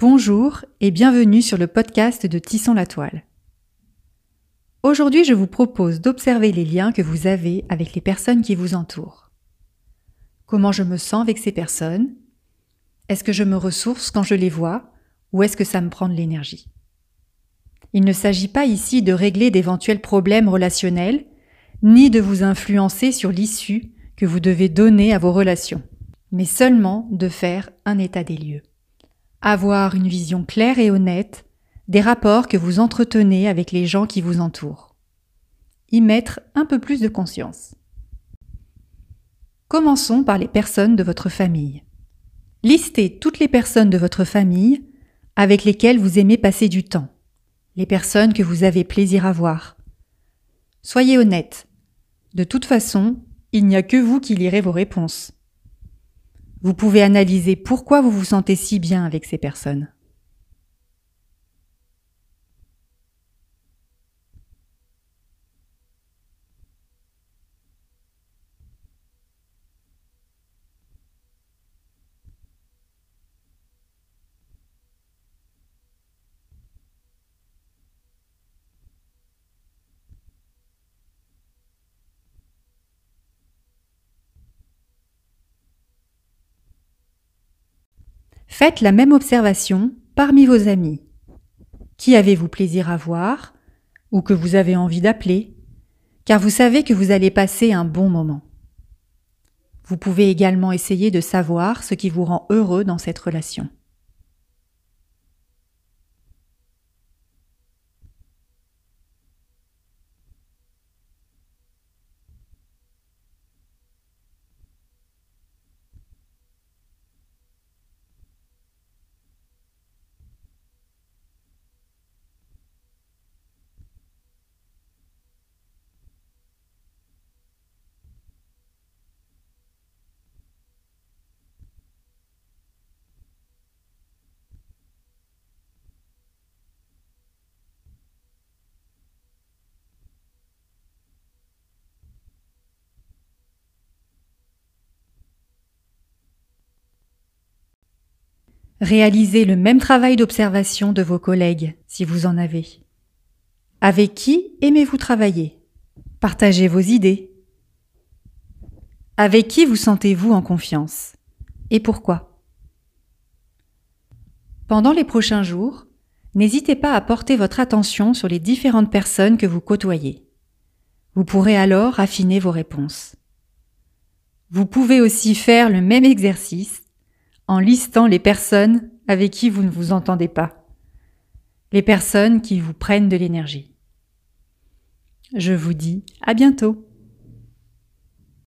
Bonjour et bienvenue sur le podcast de Tissons la toile. Aujourd'hui, je vous propose d'observer les liens que vous avez avec les personnes qui vous entourent. Comment je me sens avec ces personnes? Est-ce que je me ressource quand je les vois? Ou est-ce que ça me prend de l'énergie? Il ne s'agit pas ici de régler d'éventuels problèmes relationnels, ni de vous influencer sur l'issue que vous devez donner à vos relations, mais seulement de faire un état des lieux. Avoir une vision claire et honnête des rapports que vous entretenez avec les gens qui vous entourent. Y mettre un peu plus de conscience. Commençons par les personnes de votre famille. Listez toutes les personnes de votre famille avec lesquelles vous aimez passer du temps, les personnes que vous avez plaisir à voir. Soyez honnête. De toute façon, il n'y a que vous qui lirez vos réponses. Vous pouvez analyser pourquoi vous vous sentez si bien avec ces personnes. Faites la même observation parmi vos amis. Qui avez-vous plaisir à voir ou que vous avez envie d'appeler? Car vous savez que vous allez passer un bon moment. Vous pouvez également essayer de savoir ce qui vous rend heureux dans cette relation. Réalisez le même travail d'observation de vos collègues, si vous en avez. Avec qui aimez-vous travailler? Partagez vos idées. Avec qui vous sentez-vous en confiance? Et pourquoi? Pendant les prochains jours, n'hésitez pas à porter votre attention sur les différentes personnes que vous côtoyez. Vous pourrez alors affiner vos réponses. Vous pouvez aussi faire le même exercice en listant les personnes avec qui vous ne vous entendez pas, les personnes qui vous prennent de l'énergie. Je vous dis à bientôt.